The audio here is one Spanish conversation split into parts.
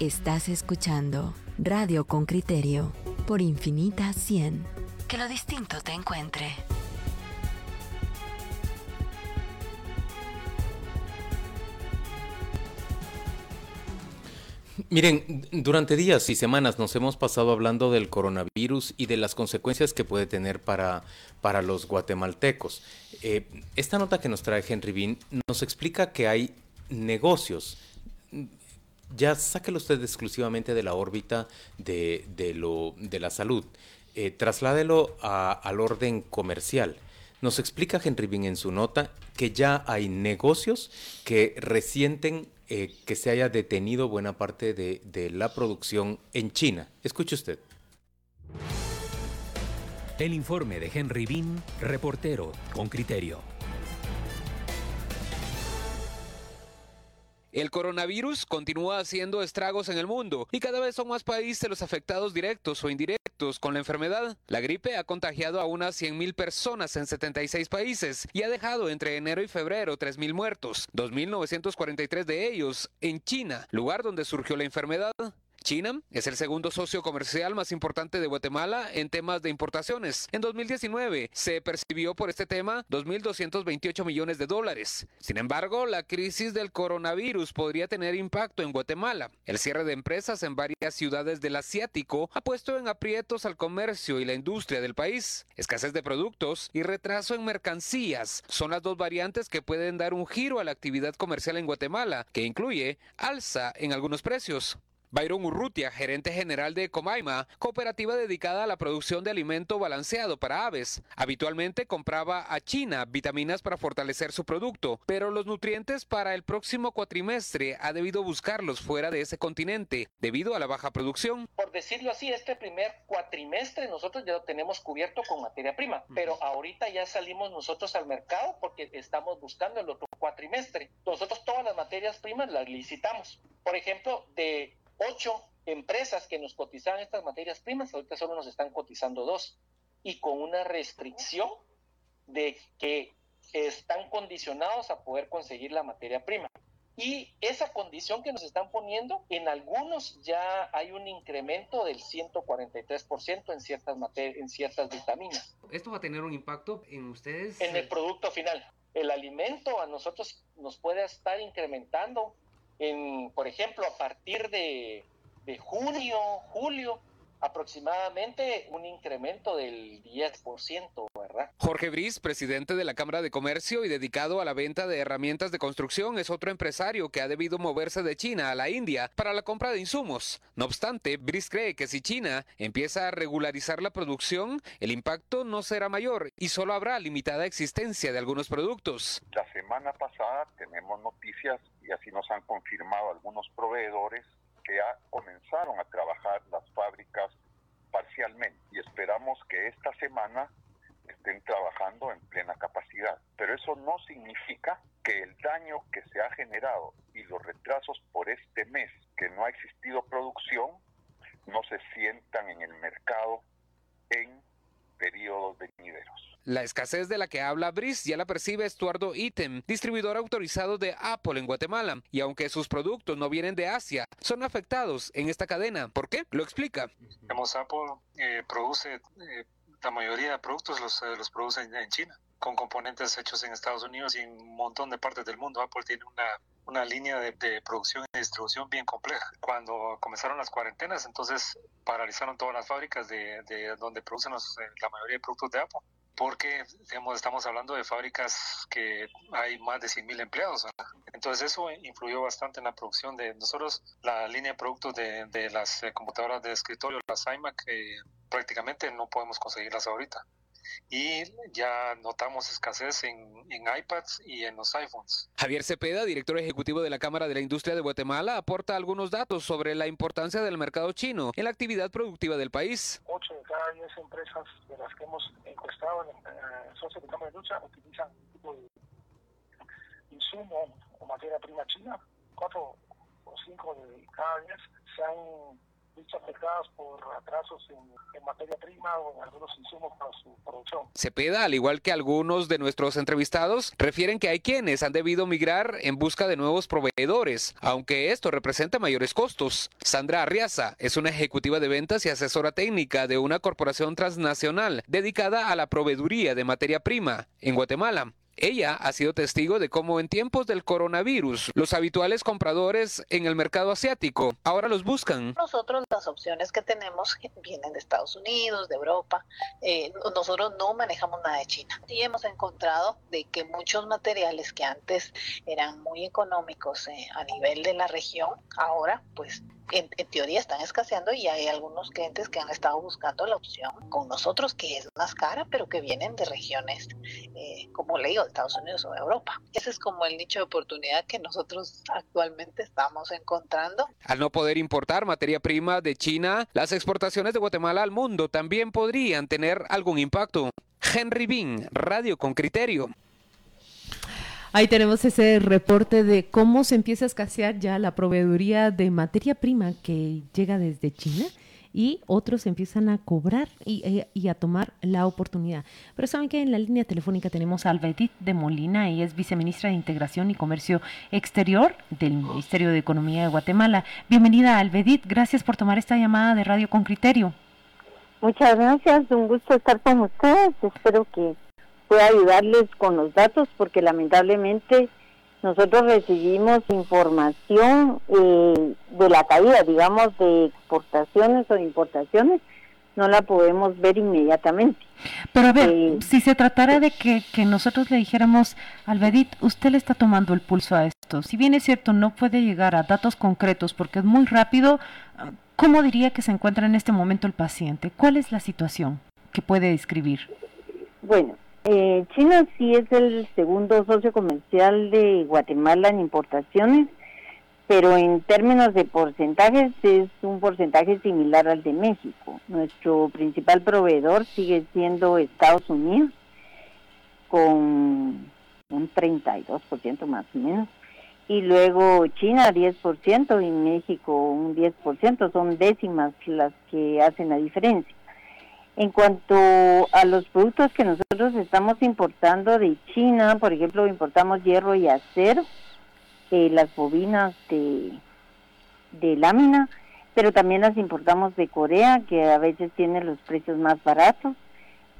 Estás escuchando Radio con Criterio por Infinita 100. Que lo distinto te encuentre. Miren, durante días y semanas nos hemos pasado hablando del coronavirus y de las consecuencias que puede tener para, para los guatemaltecos. Eh, esta nota que nos trae Henry Bean nos explica que hay negocios. Ya sáquelo usted exclusivamente de la órbita de, lo, de la salud. Eh, trasládelo al orden comercial. Nos explica Henry Bean en su nota que ya hay negocios que resienten eh, que se haya detenido buena parte de, de la producción en China. Escuche usted. El informe de Henry Bean, reportero con criterio. El coronavirus continúa haciendo estragos en el mundo y cada vez son más países los afectados directos o indirectos con la enfermedad. La gripe ha contagiado a unas 100.000 personas en 76 países y ha dejado entre enero y febrero 3.000 muertos, 2.943 de ellos en China, lugar donde surgió la enfermedad. China es el segundo socio comercial más importante de Guatemala en temas de importaciones. En 2019 se percibió por este tema 2.228 millones de dólares. Sin embargo, la crisis del coronavirus podría tener impacto en Guatemala. El cierre de empresas en varias ciudades del asiático ha puesto en aprietos al comercio y la industria del país. Escasez de productos y retraso en mercancías son las dos variantes que pueden dar un giro a la actividad comercial en Guatemala, que incluye alza en algunos precios. Byron Urrutia, gerente general de Comaima, cooperativa dedicada a la producción de alimento balanceado para aves. Habitualmente compraba a China vitaminas para fortalecer su producto, pero los nutrientes para el próximo cuatrimestre ha debido buscarlos fuera de ese continente debido a la baja producción. Por decirlo así, este primer cuatrimestre nosotros ya lo tenemos cubierto con materia prima, pero ahorita ya salimos nosotros al mercado porque estamos buscando el otro cuatrimestre. Nosotros todas las materias primas las licitamos. Por ejemplo, de ocho empresas que nos cotizaban estas materias primas, ahorita solo nos están cotizando dos, y con una restricción de que están condicionados a poder conseguir la materia prima. Y esa condición que nos están poniendo, en algunos ya hay un incremento del 143% en ciertas, en ciertas vitaminas. ¿Esto va a tener un impacto en ustedes? En el producto final. El alimento a nosotros nos puede estar incrementando en, por ejemplo, a partir de, de junio, julio, aproximadamente un incremento del 10%, ¿verdad? Jorge Briz, presidente de la Cámara de Comercio y dedicado a la venta de herramientas de construcción, es otro empresario que ha debido moverse de China a la India para la compra de insumos. No obstante, Briz cree que si China empieza a regularizar la producción, el impacto no será mayor y solo habrá limitada existencia de algunos productos. La semana pasada tenemos noticias y así nos han confirmado algunos proveedores que ya comenzaron a trabajar y esperamos que esta semana estén trabajando en plena capacidad. Pero eso no significa que el daño que se ha generado y los retrasos por este mes que no ha existido producción no se sientan en el mercado en periodos venideros. La escasez de la que habla Brice ya la percibe Estuardo Item, distribuidor autorizado de Apple en Guatemala, y aunque sus productos no vienen de Asia, son afectados en esta cadena. ¿Por qué? Lo explica. Apple eh, produce eh, la mayoría de productos los, eh, los produce en, China, con componentes hechos en Estados Unidos y en un montón de partes del mundo. Apple tiene una una línea de, producción y distribución bien compleja. Cuando comenzaron las cuarentenas, entonces paralizaron todas las fábricas de, de donde producen la mayoría de productos de Apple porque digamos, estamos hablando de fábricas que hay más de 100.000 empleados. Entonces eso influyó bastante en la producción de nosotros, la línea de productos de, de las eh, computadoras de escritorio, las iMac, eh, prácticamente no podemos conseguirlas ahorita y ya notamos escasez en, en, iPads y en los iPhones. Javier Cepeda, director ejecutivo de la Cámara de la Industria de Guatemala, aporta algunos datos sobre la importancia del mercado chino en la actividad productiva del país. Ocho empresas de las que hemos encuestado en el socios de Cámara de Industria utilizan insumo o materia prima china. Cuatro o cinco de cada diez se han afectadas por atrasos en, materia prima o en algunos insumos para su producción. Cepeda, al igual que algunos de nuestros entrevistados, refieren que hay quienes han debido migrar en busca de nuevos proveedores, aunque esto representa mayores costos. Sandra Arriaza es una ejecutiva de ventas y asesora técnica de una corporación transnacional dedicada a la proveeduría de materia prima en Guatemala. Ella ha sido testigo de cómo en tiempos del coronavirus los habituales compradores en el mercado asiático ahora los buscan. Nosotros las opciones que tenemos vienen de Estados Unidos, de Europa. Eh, nosotros no manejamos nada de China. Y hemos encontrado de que muchos materiales que antes eran muy económicos eh, a nivel de la región, ahora pues en, teoría están escaseando y hay algunos clientes que han estado buscando la opción con nosotros que es más cara, pero que vienen de regiones, eh, como le digo, Estados Unidos o Europa. Ese es como el nicho de oportunidad que nosotros actualmente estamos encontrando. Al no poder importar materia prima de China, las exportaciones de Guatemala al mundo también podrían tener algún impacto. Henry Bean, Radio con Criterio. Ahí tenemos ese reporte de cómo se empieza a escasear ya la proveeduría de materia prima que llega desde China y otros empiezan a cobrar y, y, a tomar la oportunidad. Pero saben que en la línea telefónica tenemos a Alvedit de Molina, ella es viceministra de Integración y Comercio Exterior del Ministerio de Economía de Guatemala. Bienvenida Alvedit, gracias por tomar esta llamada de Radio con Criterio. Muchas gracias, un gusto estar con ustedes, espero que pueda ayudarles con los datos porque lamentablemente nosotros recibimos información eh, de la caída, digamos, de exportaciones o importaciones, no la podemos ver inmediatamente. Pero a ver, eh, si se tratara de que, que nosotros le dijéramos, Alvedit, usted le está tomando el pulso a esto, si bien es cierto, no puede llegar a datos concretos porque es muy rápido, ¿cómo diría que se encuentra en este momento el paciente? ¿Cuál es la situación que puede describir? Bueno, eh, China sí es el segundo socio comercial de Guatemala en importaciones, pero en términos de porcentajes es un porcentaje similar al de México. Nuestro principal proveedor sigue siendo Estados Unidos, con un 32% más o menos, y luego China 10% y México un 10%, son décimas las que hacen la diferencia. En cuanto a los productos que nosotros estamos importando de China, por ejemplo, importamos hierro y acero, eh, las bobinas de, de lámina, pero también las importamos de Corea, que a veces tiene los precios más baratos.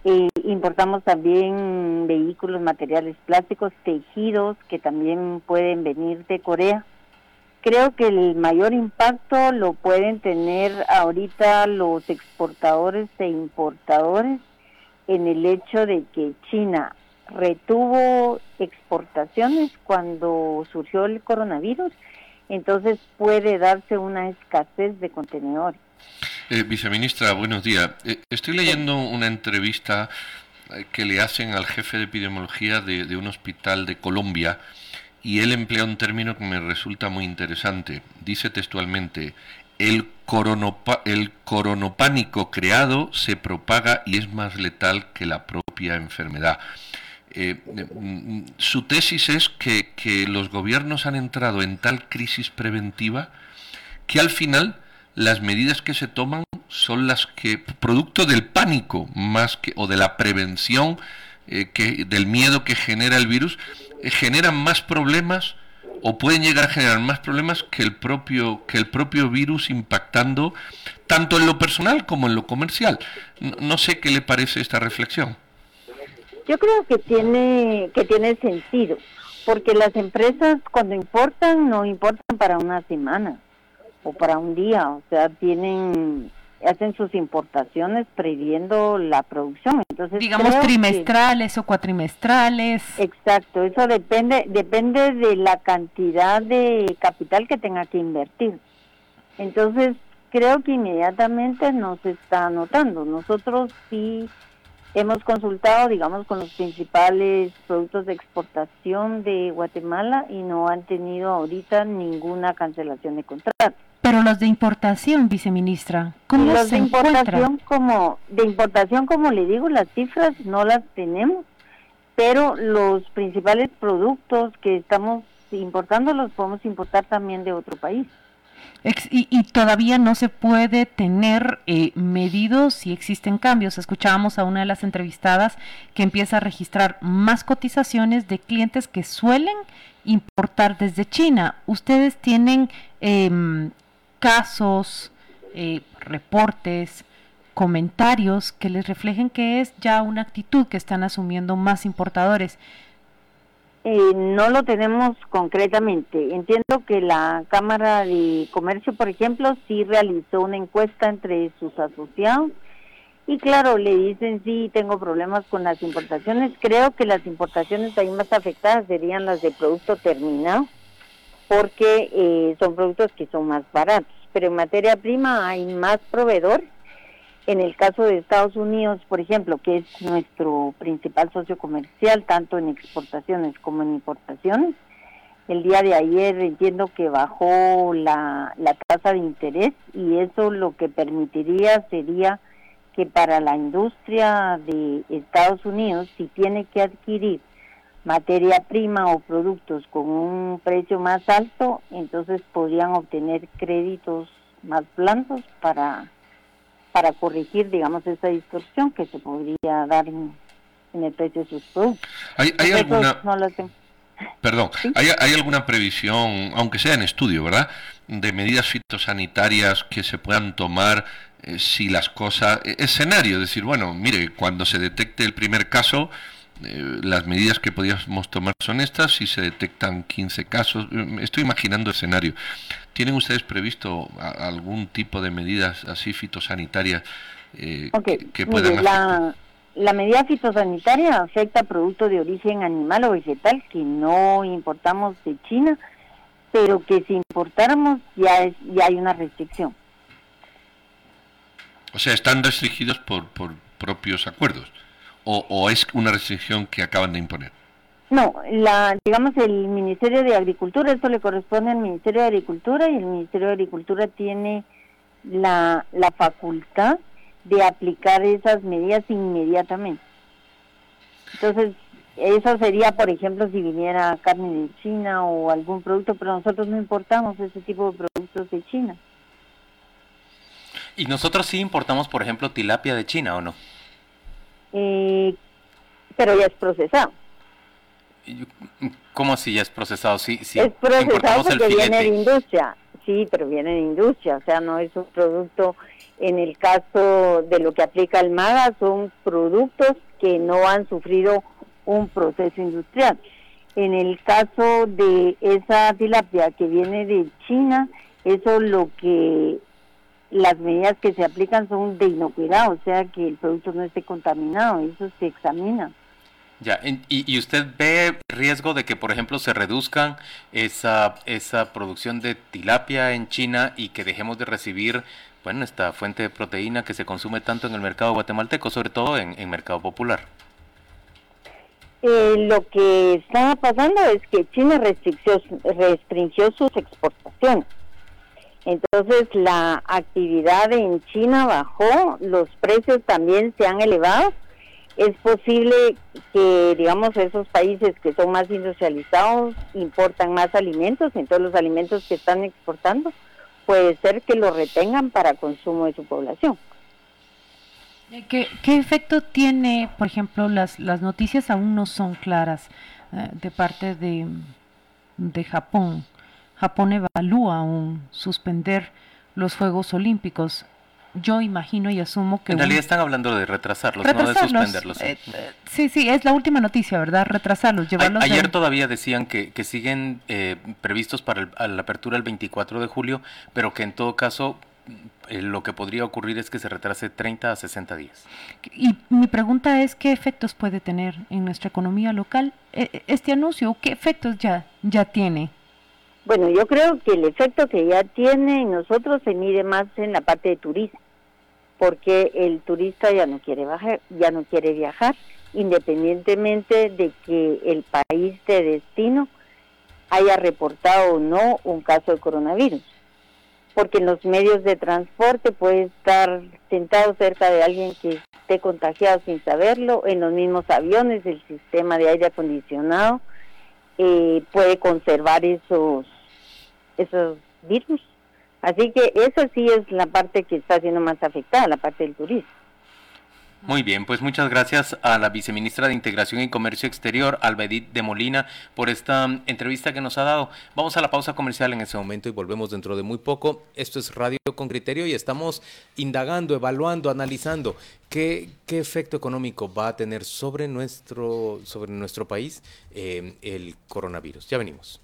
Eh, importamos también vehículos, materiales plásticos, tejidos, que también pueden venir de Corea creo que el mayor impacto lo pueden tener ahorita los exportadores e importadores en el hecho de que China retuvo exportaciones cuando surgió el coronavirus, entonces puede darse una escasez de contenedores. Eh, viceministra, buenos días. Eh, estoy leyendo una entrevista eh, que le hacen al jefe de epidemiología de un hospital de Colombia, y él emplea un término que me resulta muy interesante. Dice textualmente, el, coronopánico creado se propaga y es más letal que la propia enfermedad. Eh, mm, su tesis es que, que los gobiernos han entrado en tal crisis preventiva que al final las medidas que se toman son las que, producto del pánico más que, o de la prevención eh, que, del miedo que genera el virus, generan más problemas o pueden llegar a generar más problemas que el propio que el propio virus impactando tanto en lo personal como en lo comercial. No, sé qué le parece esta reflexión. Yo creo que tiene que tiene sentido, porque las empresas cuando importan no importan para una semana o para un día, o sea, tienen hacen sus importaciones previendo la producción. Entonces, digamos trimestrales o cuatrimestrales. Exacto, eso depende depende de la cantidad de capital que tenga que invertir. Entonces, creo que inmediatamente nos está notando. Nosotros sí hemos consultado, digamos, con los principales productos de exportación de Guatemala y no han tenido ahorita ninguna cancelación de contrato. Pero los de importación, viceministra, ¿cómo los de importación como de importación como le digo, las cifras no las tenemos, pero los principales productos que estamos importando los podemos importar también de otro país. y, todavía no se puede tener eh, medidos si existen cambios. Escuchábamos a una de las entrevistadas que empieza a registrar más cotizaciones de clientes que suelen importar desde China. ¿Ustedes tienen em, casos, eh, reportes, comentarios que les reflejen que es ya una actitud que están asumiendo más importadores? Eh, no lo tenemos concretamente. Entiendo que la Cámara de Comercio, por ejemplo, sí realizó una encuesta entre sus asociados y claro, le dicen sí, tengo problemas con las importaciones. Creo que las importaciones ahí más afectadas serían las de producto terminado porque eh, son productos que son más baratos. Pero en materia prima hay más proveedores en el caso de Estados Unidos, por ejemplo, que es nuestro principal socio comercial, tanto en exportaciones como en importaciones, el día de ayer entiendo que bajó la, la tasa de interés y eso lo que permitiría sería que para la industria de Estados Unidos, si tiene que adquirir materia prima o productos con un precio más alto, entonces podrían obtener créditos más blandos para para corregir, digamos, esa distorsión que se podría dar en, el precio de sus productos. ¿Hay, alguna... Perdón, ¿hay, ¿hay, alguna previsión, aunque sea en estudio, ¿verdad?, de medidas fitosanitarias que se puedan tomar eh, si las cosas... E, escenario, decir, bueno, mire, cuando se detecte el primer caso, eh, las medidas que podríamos tomar son estas, si se detectan 15 casos, mm, estoy imaginando escenario. ¿Tienen ustedes previsto algún tipo de medidas así fitosanitarias eh, que, puedan la, la medida fitosanitaria afecta a productos de origen animal o vegetal que no importamos de China, pero que si importáramos ya, es, ya hay una restricción. O sea, están restringidos por, por propios acuerdos o, es una restricción que acaban de imponer? No, la, digamos el Ministerio de Agricultura, esto le corresponde al Ministerio de Agricultura y el Ministerio de Agricultura tiene la, la facultad de aplicar esas medidas inmediatamente. Entonces, eso sería, por ejemplo, si viniera carne de China o algún producto, pero nosotros no importamos ese tipo de productos de China. ¿Y nosotros sí importamos, por ejemplo, tilapia de China o no? Eh, pero ya es procesado. ¿Cómo así ya es procesado? Sí, sí, es procesado porque viene de industria, sí, pero viene de industria, o sea, no es un producto, en el caso de lo que aplica el MAGA, son productos que no han sufrido un proceso industrial. En el caso de esa tilapia que viene de China, eso lo que las medidas que se aplican son de inocuidad, o sea que el producto no esté contaminado, eso se examina. Ya, y, usted ve riesgo de que, por ejemplo, se reduzcan esa, esa producción de tilapia en China y que dejemos de recibir, bueno, esta fuente de proteína que se consume tanto en el mercado guatemalteco, sobre todo en, en mercado popular. Eh, lo que está pasando es que China restringió sus exportaciones. Entonces la actividad en China bajó, los precios también se han elevado. Es posible que, digamos, esos países que son más industrializados importan más alimentos, entonces los alimentos que están exportando puede ser que los retengan para consumo de su población. ¿Qué, efecto tiene, por ejemplo, las, noticias aún no son claras eh, de parte de Japón? Japón evalúa aún suspender los Juegos Olímpicos. Yo imagino y asumo que... En realidad están hablando de retrasarlos, no de suspenderlos. Eh, sí, sí, es la última noticia, ¿verdad? Retrasarlos, llevarlos... ayer todavía decían que, que siguen eh, previstos para la apertura el 24 de julio, pero que en todo caso eh, lo que podría ocurrir es que se retrase 30 a 60 días. Y mi pregunta es, ¿qué efectos puede tener en nuestra economía local este anuncio? ¿Qué efectos ya, ya tiene? Bueno, yo creo que el efecto que ya tiene en nosotros se mide más en la parte de turismo, porque el turista ya no quiere bajar, ya no quiere viajar, independientemente de que el país de destino haya reportado o no un caso de coronavirus. Porque en los medios de transporte puede estar sentado cerca de alguien que esté contagiado sin saberlo, en los mismos aviones el sistema de aire acondicionado puede conservar esos esos virus. Así que eso sí es la parte que está siendo más afectada, la parte del turismo. Muy bien, pues muchas gracias a la viceministra de Integración y Comercio Exterior, Albedit de Molina, por esta mm, entrevista que nos ha dado. Vamos a la pausa comercial en ese momento y volvemos dentro de muy poco. Esto es Radio con Criterio y estamos indagando, evaluando, analizando qué, qué efecto económico va a tener sobre nuestro, sobre nuestro país eh, el coronavirus. Ya venimos.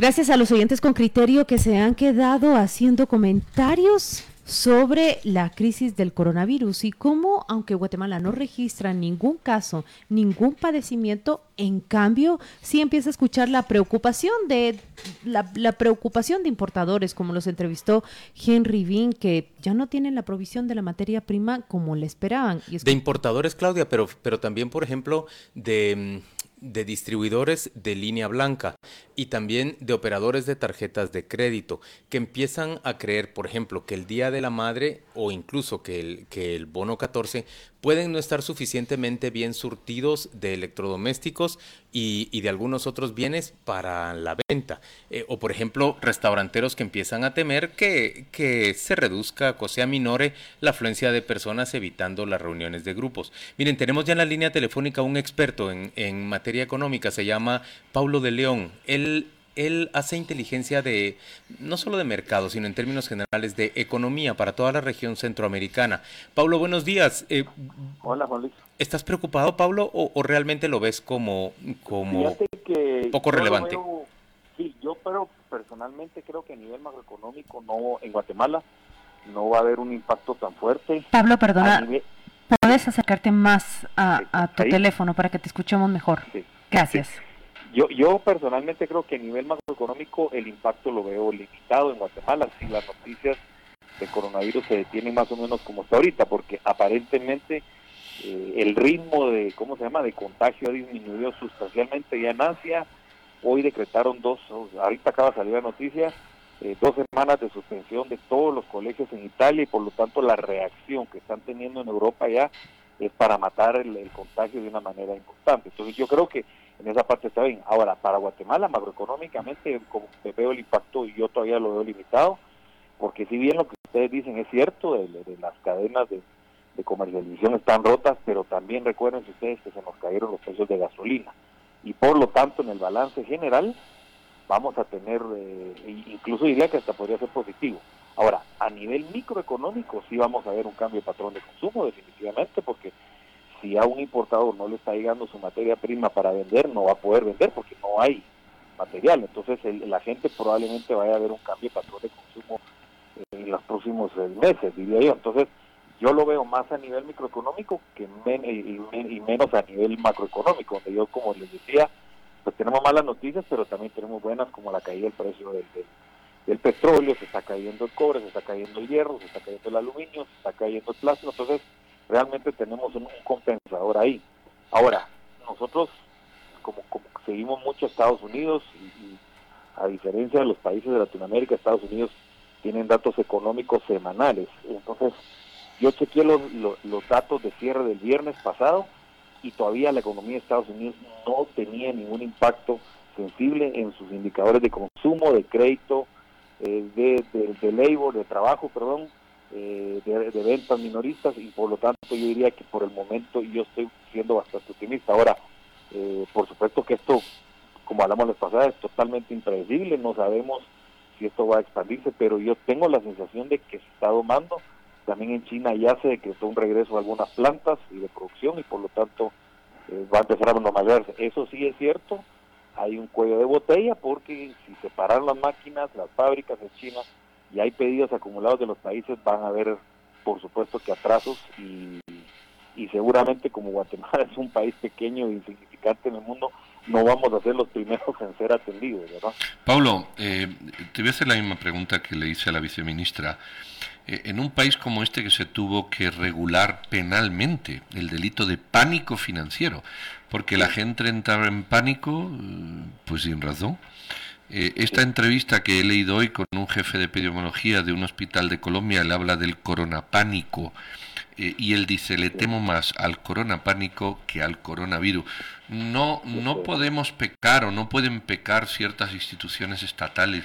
Gracias a los oyentes con criterio que se han quedado haciendo comentarios sobre la crisis del coronavirus y cómo, aunque Guatemala no registra ningún caso, ningún padecimiento, en cambio, sí empieza a escuchar la preocupación de la, la preocupación de importadores, como los entrevistó Henry Bean, que ya no tienen la provisión de la materia prima como le esperaban. Y de importadores, Claudia, pero, pero también, por ejemplo, de mm, de distribuidores de línea blanca y también de operadores de tarjetas de crédito que empiezan a creer, por ejemplo, que el Día de la Madre o incluso que el, que el bono 14 pueden no estar suficientemente bien surtidos de electrodomésticos y, de algunos otros bienes para la venta. Eh, o por ejemplo, restauranteros que empiezan a temer que, que se reduzca o sea minore la afluencia de personas evitando las reuniones de grupos. Miren, tenemos ya en la línea telefónica un experto en, en materia económica, se llama Paulo de León. Él él hace inteligencia de, no solo de mercado, sino en términos generales de economía para toda la región centroamericana. Pablo, buenos días. Eh, Hola, Juan Luis. ¿Estás preocupado, Pablo, o, realmente lo ves como, como poco relevante? sí, yo pero personalmente creo que a nivel macroeconómico no en Guatemala no va a haber un impacto tan fuerte. Pablo, perdona, ¿puedes acercarte más a, tu teléfono para que te escuchemos mejor? Sí. Gracias. Yo, yo personalmente creo que a nivel macroeconómico el impacto lo veo limitado en Guatemala si las noticias de coronavirus se detienen más o menos como está ahorita, porque aparentemente eh, el ritmo de, ¿cómo se llama?, de contagio ha disminuido sustancialmente ya en Asia. Hoy decretaron dos, ahorita acaba de salir la noticia, eh, dos semanas de suspensión de todos los colegios en Italia y por lo tanto la reacción que están teniendo en Europa ya es para matar el contagio de una manera importante. Entonces yo creo que en esa parte está bien. Ahora, para Guatemala, macroeconómicamente, como veo el impacto, y yo todavía lo veo limitado, porque si bien lo que ustedes dicen es cierto, de, las cadenas de, comercialización están rotas, pero también recuerden ustedes que se nos cayeron los precios de gasolina. Y por lo tanto, en el balance general, vamos a tener, eh, incluso diría que hasta podría ser positivo. Ahora, a nivel microeconómico sí vamos a ver un cambio de patrón de consumo, definitivamente, porque si a un importador no le está llegando su materia prima para vender, no va a poder vender porque no hay material. Entonces la gente probablemente vaya a ver un cambio de patrón de consumo en los próximos eh, meses, diría yo. Entonces yo lo veo más a nivel microeconómico que y, menos a nivel macroeconómico, donde yo, como les decía, pues tenemos malas noticias, pero también tenemos buenas como la caída del precio del, del, petróleo, se está cayendo el cobre, se está cayendo el hierro, se está cayendo el aluminio, se está cayendo el plástico. Entonces, realmente tenemos un, compensador ahí. Ahora, nosotros, como, seguimos mucho Estados Unidos, y, a diferencia de los países de Latinoamérica, Estados Unidos tienen datos económicos semanales. Entonces, yo chequeé los, los, datos de cierre del viernes pasado y todavía la economía de Estados Unidos no tenía ningún impacto sensible en sus indicadores de consumo, de crédito, eh, de, de, de labor, de trabajo, perdón, eh, de, ventas minoristas y por lo tanto yo diría que por el momento yo estoy siendo bastante optimista. Ahora, eh, por supuesto que esto, como hablamos la pasada, es totalmente impredecible, no sabemos si esto va a expandirse, pero yo tengo la sensación de que se está domando. También en China ya se decretó un regreso a algunas plantas y de producción y por lo tanto eh, va a empezar a normalizarse. Eso sí es cierto, hay un cuello de botella porque si se paran las máquinas, las fábricas en China y hay pedidos acumulados de los países, van a haber, por supuesto, que atrasos y, y seguramente como Guatemala es un país pequeño e insignificante en el mundo, no vamos a ser los primeros en ser atendidos, ¿verdad? Pablo, eh, te voy a hacer la misma pregunta que le hice a la viceministra. Eh, en un país como este que se tuvo que regular penalmente el delito de pánico financiero, porque la gente entraba en pánico, eh, pues sin razón, eh, esta entrevista que he leído hoy con un jefe de epidemiología de un hospital de Colombia, él habla del coronapánico. eh, y él dice, le temo más al corona pánico que al coronavirus. No, no podemos pecar o no pueden pecar ciertas instituciones estatales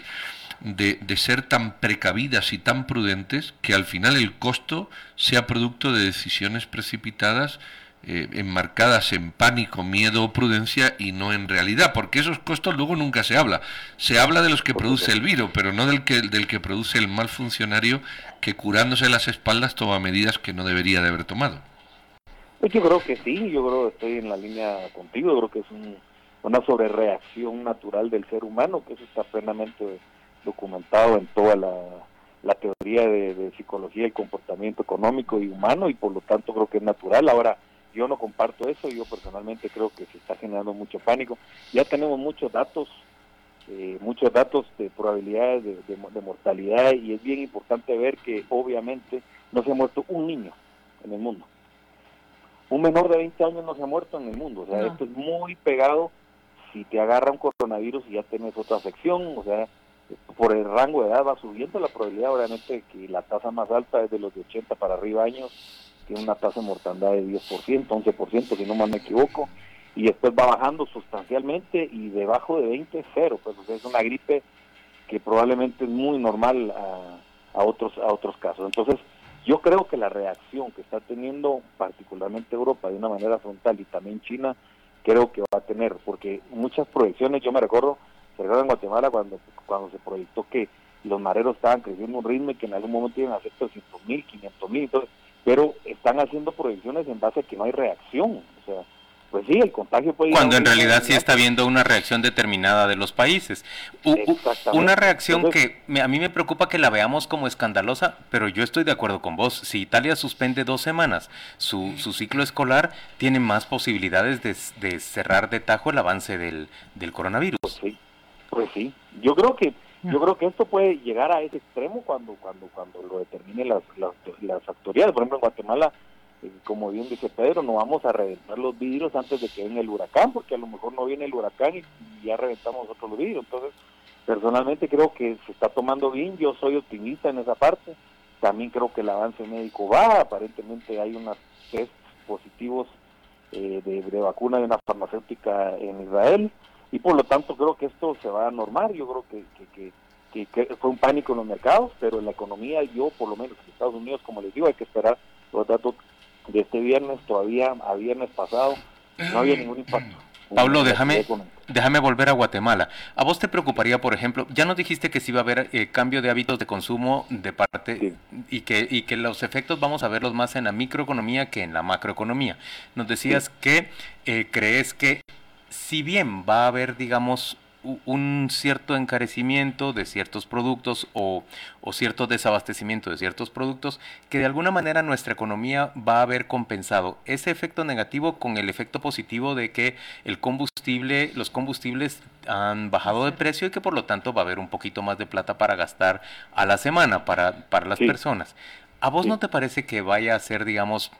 de, de, ser tan precavidas y tan prudentes que al final el costo sea producto de decisiones precipitadas eh, enmarcadas en pánico, miedo o prudencia y no en realidad, porque esos costos luego nunca se habla. Se habla de los que produce el virus, pero no del que, del que produce el mal funcionario que curándose las espaldas toma medidas que no debería de haber tomado. Pues yo creo que sí, yo creo que estoy en la línea contigo, creo que es una sobrereacción natural del ser humano, que eso está plenamente documentado en toda la, teoría de, de psicología del comportamiento económico y humano y por lo tanto creo que es natural. Ahora, yo no comparto eso, yo personalmente creo que se está generando mucho pánico. Ya tenemos muchos datos, eh, muchos datos de probabilidades de, mortalidad y es bien importante ver que obviamente no se ha muerto un niño en el mundo. Un menor de 20 años no se ha muerto en el mundo, o sea, esto es muy pegado si te agarra un coronavirus y ya tienes otra afección, o sea, por el rango de edad va subiendo la probabilidad, obviamente que la tasa más alta es de los de 80 para arriba años, tiene una tasa de mortandad de 10%, 11%, si no mal me equivoco, y después va bajando sustancialmente y debajo de 20 cero, pues es una gripe que probablemente es muy normal a, otros a otros casos. Entonces, yo creo que la reacción que está teniendo particularmente Europa de una manera frontal y también China, creo que va a tener, porque muchas proyecciones, yo me recuerdo, se recuerda en Guatemala cuando, cuando se proyectó que los mareros estaban creciendo un ritmo y que en algún momento iban a hacer 300 mil, 500 mil, entonces pero están haciendo proyecciones en base a que no hay reacción. O sea, pues sí, el contagio puede Cuando en realidad sí está habiendo una reacción determinada de los países. una reacción que a mí me preocupa que la veamos como escandalosa, pero yo estoy de acuerdo con vos. Si Italia suspende dos semanas su, su ciclo escolar, tiene más posibilidades de, cerrar de tajo el avance del, del coronavirus. Pues sí, pues sí. Yo creo que yo creo que esto puede llegar a ese extremo cuando cuando cuando lo determinen las, las, las autoridades. Por ejemplo, en Guatemala, eh, como bien dice Pedro, no vamos a reventar los vidrios antes de que venga el huracán, porque a lo mejor no viene el huracán y, ya reventamos nosotros los vidrios. Entonces, personalmente creo que se está tomando bien. Yo soy optimista en esa parte. También creo que el avance médico va. Aparentemente hay unos test positivos eh, de, de vacuna de una farmacéutica en Israel y por lo tanto creo que esto se va a normar, yo creo que, que, fue un pánico en los mercados, pero en la economía yo por lo menos en Estados Unidos, como les digo, hay que esperar los datos de este viernes, todavía a viernes pasado no había ningún impacto. Pablo, déjame, déjame volver a Guatemala. ¿A vos te preocuparía, por ejemplo, ya nos dijiste que sí va a haber eh, cambio de hábitos de consumo de parte y, que, y que los efectos vamos a verlos más en la microeconomía que en la macroeconomía? Nos decías que eh, crees que si bien va a haber, digamos, un cierto encarecimiento de ciertos productos o, cierto desabastecimiento de ciertos productos que de alguna manera nuestra economía va a haber compensado ese efecto negativo con el efecto positivo de que el combustible, los combustibles han bajado de precio y que por lo tanto va a haber un poquito más de plata para gastar a la semana para, para las personas. ¿A vos no te parece que vaya a ser, digamos,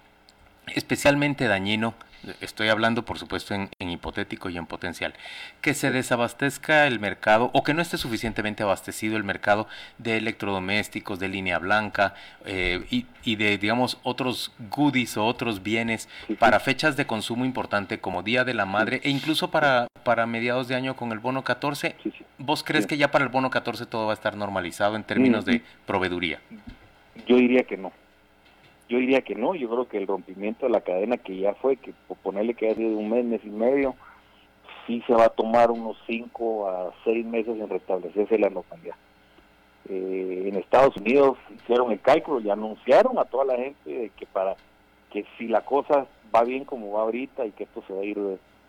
especialmente dañino estoy hablando por supuesto en, hipotético y en potencial, que se desabastezca el mercado o que no esté suficientemente abastecido el mercado de electrodomésticos, de línea blanca eh, y, de, digamos, otros goodies o otros bienes para fechas de consumo importante como Día de la Madre e incluso para, para mediados de año con el bono 14. ¿Vos crees que ya para el bono 14 todo va a estar normalizado en términos de proveeduría? Yo diría que no. Yo diría que no, yo creo que el rompimiento de la cadena que ya fue, que por ponerle que ha sido un mes, mes y medio, sí se va a tomar unos cinco a seis meses en restablecerse la normalidad. Eh, en Estados Unidos hicieron el cálculo y anunciaron a toda la gente de que para que si la cosa va bien como va ahorita y que esto se va a ir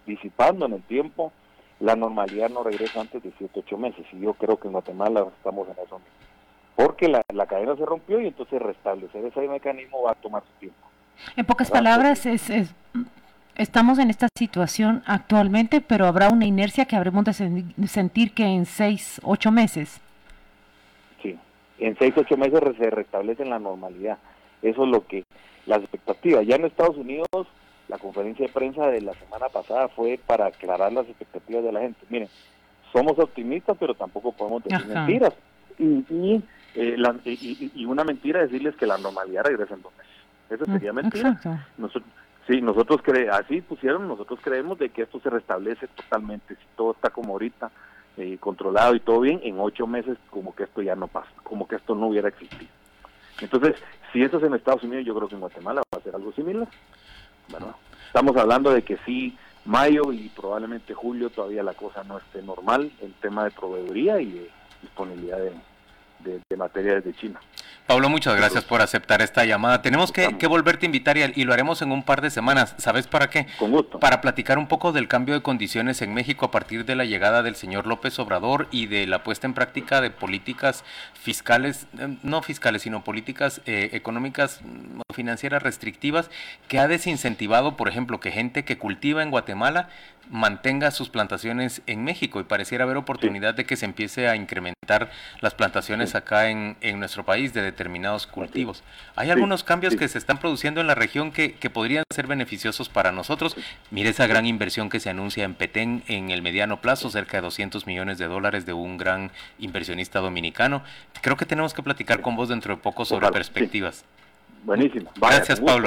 disipando en el tiempo, la normalidad no regresa antes de 7, 8 meses. Y yo creo que en Guatemala estamos en eso mismo porque la, cadena se rompió y entonces restablecer ese mecanismo va a tomar su tiempo. En pocas palabras, es, estamos en esta situación actualmente, pero habrá una inercia que habremos de sentir que en seis, ocho meses. Sí, en seis, ocho meses se restablece la normalidad. Eso es lo que, las expectativas. Ya en Estados Unidos, la conferencia de prensa de la semana pasada fue para aclarar las expectativas de la gente. Miren, somos optimistas, pero tampoco podemos decir mentiras. y, y, eh, y, una mentira decirles que la normalidad regresa en dos meses. Eso sería mentira. Nosotros, sí, nosotros cre así pusieron, nosotros creemos de que esto se restablece totalmente, si todo está como ahorita, eh, controlado y todo bien, en ocho meses como que esto ya no pasa, como que esto no hubiera existido. Entonces, si eso es en Estados Unidos, yo creo que en Guatemala va a ser algo similar. Estamos hablando de que sí, mayo y probablemente julio todavía la cosa no esté normal, el tema de proveeduría y de disponibilidad de, de, de materias de China. Pablo, muchas gracias por aceptar esta llamada. Tenemos que, volverte a invitar y, lo haremos en un par de semanas. ¿Sabes para qué? Con gusto. Para platicar un poco del cambio de condiciones en México a partir de la llegada del señor López Obrador y de la puesta en práctica de políticas fiscales, eh, no fiscales, sino políticas eh, económicas mm, financieras restrictivas que ha desincentivado, por ejemplo, que gente que cultiva en Guatemala mantenga sus plantaciones en México y pareciera haber oportunidad de que se empiece a incrementar las plantaciones acá en, en nuestro país de determinados cultivos. Hay algunos cambios que se están produciendo en la región que, que, podrían ser beneficiosos para nosotros. Mire esa gran inversión que se anuncia en Petén en el mediano plazo, cerca de 200 millones de dólares de un gran inversionista dominicano. Creo que tenemos que platicar con vos dentro de poco sobre perspectivas. Buenísimo. Gracias, Pablo.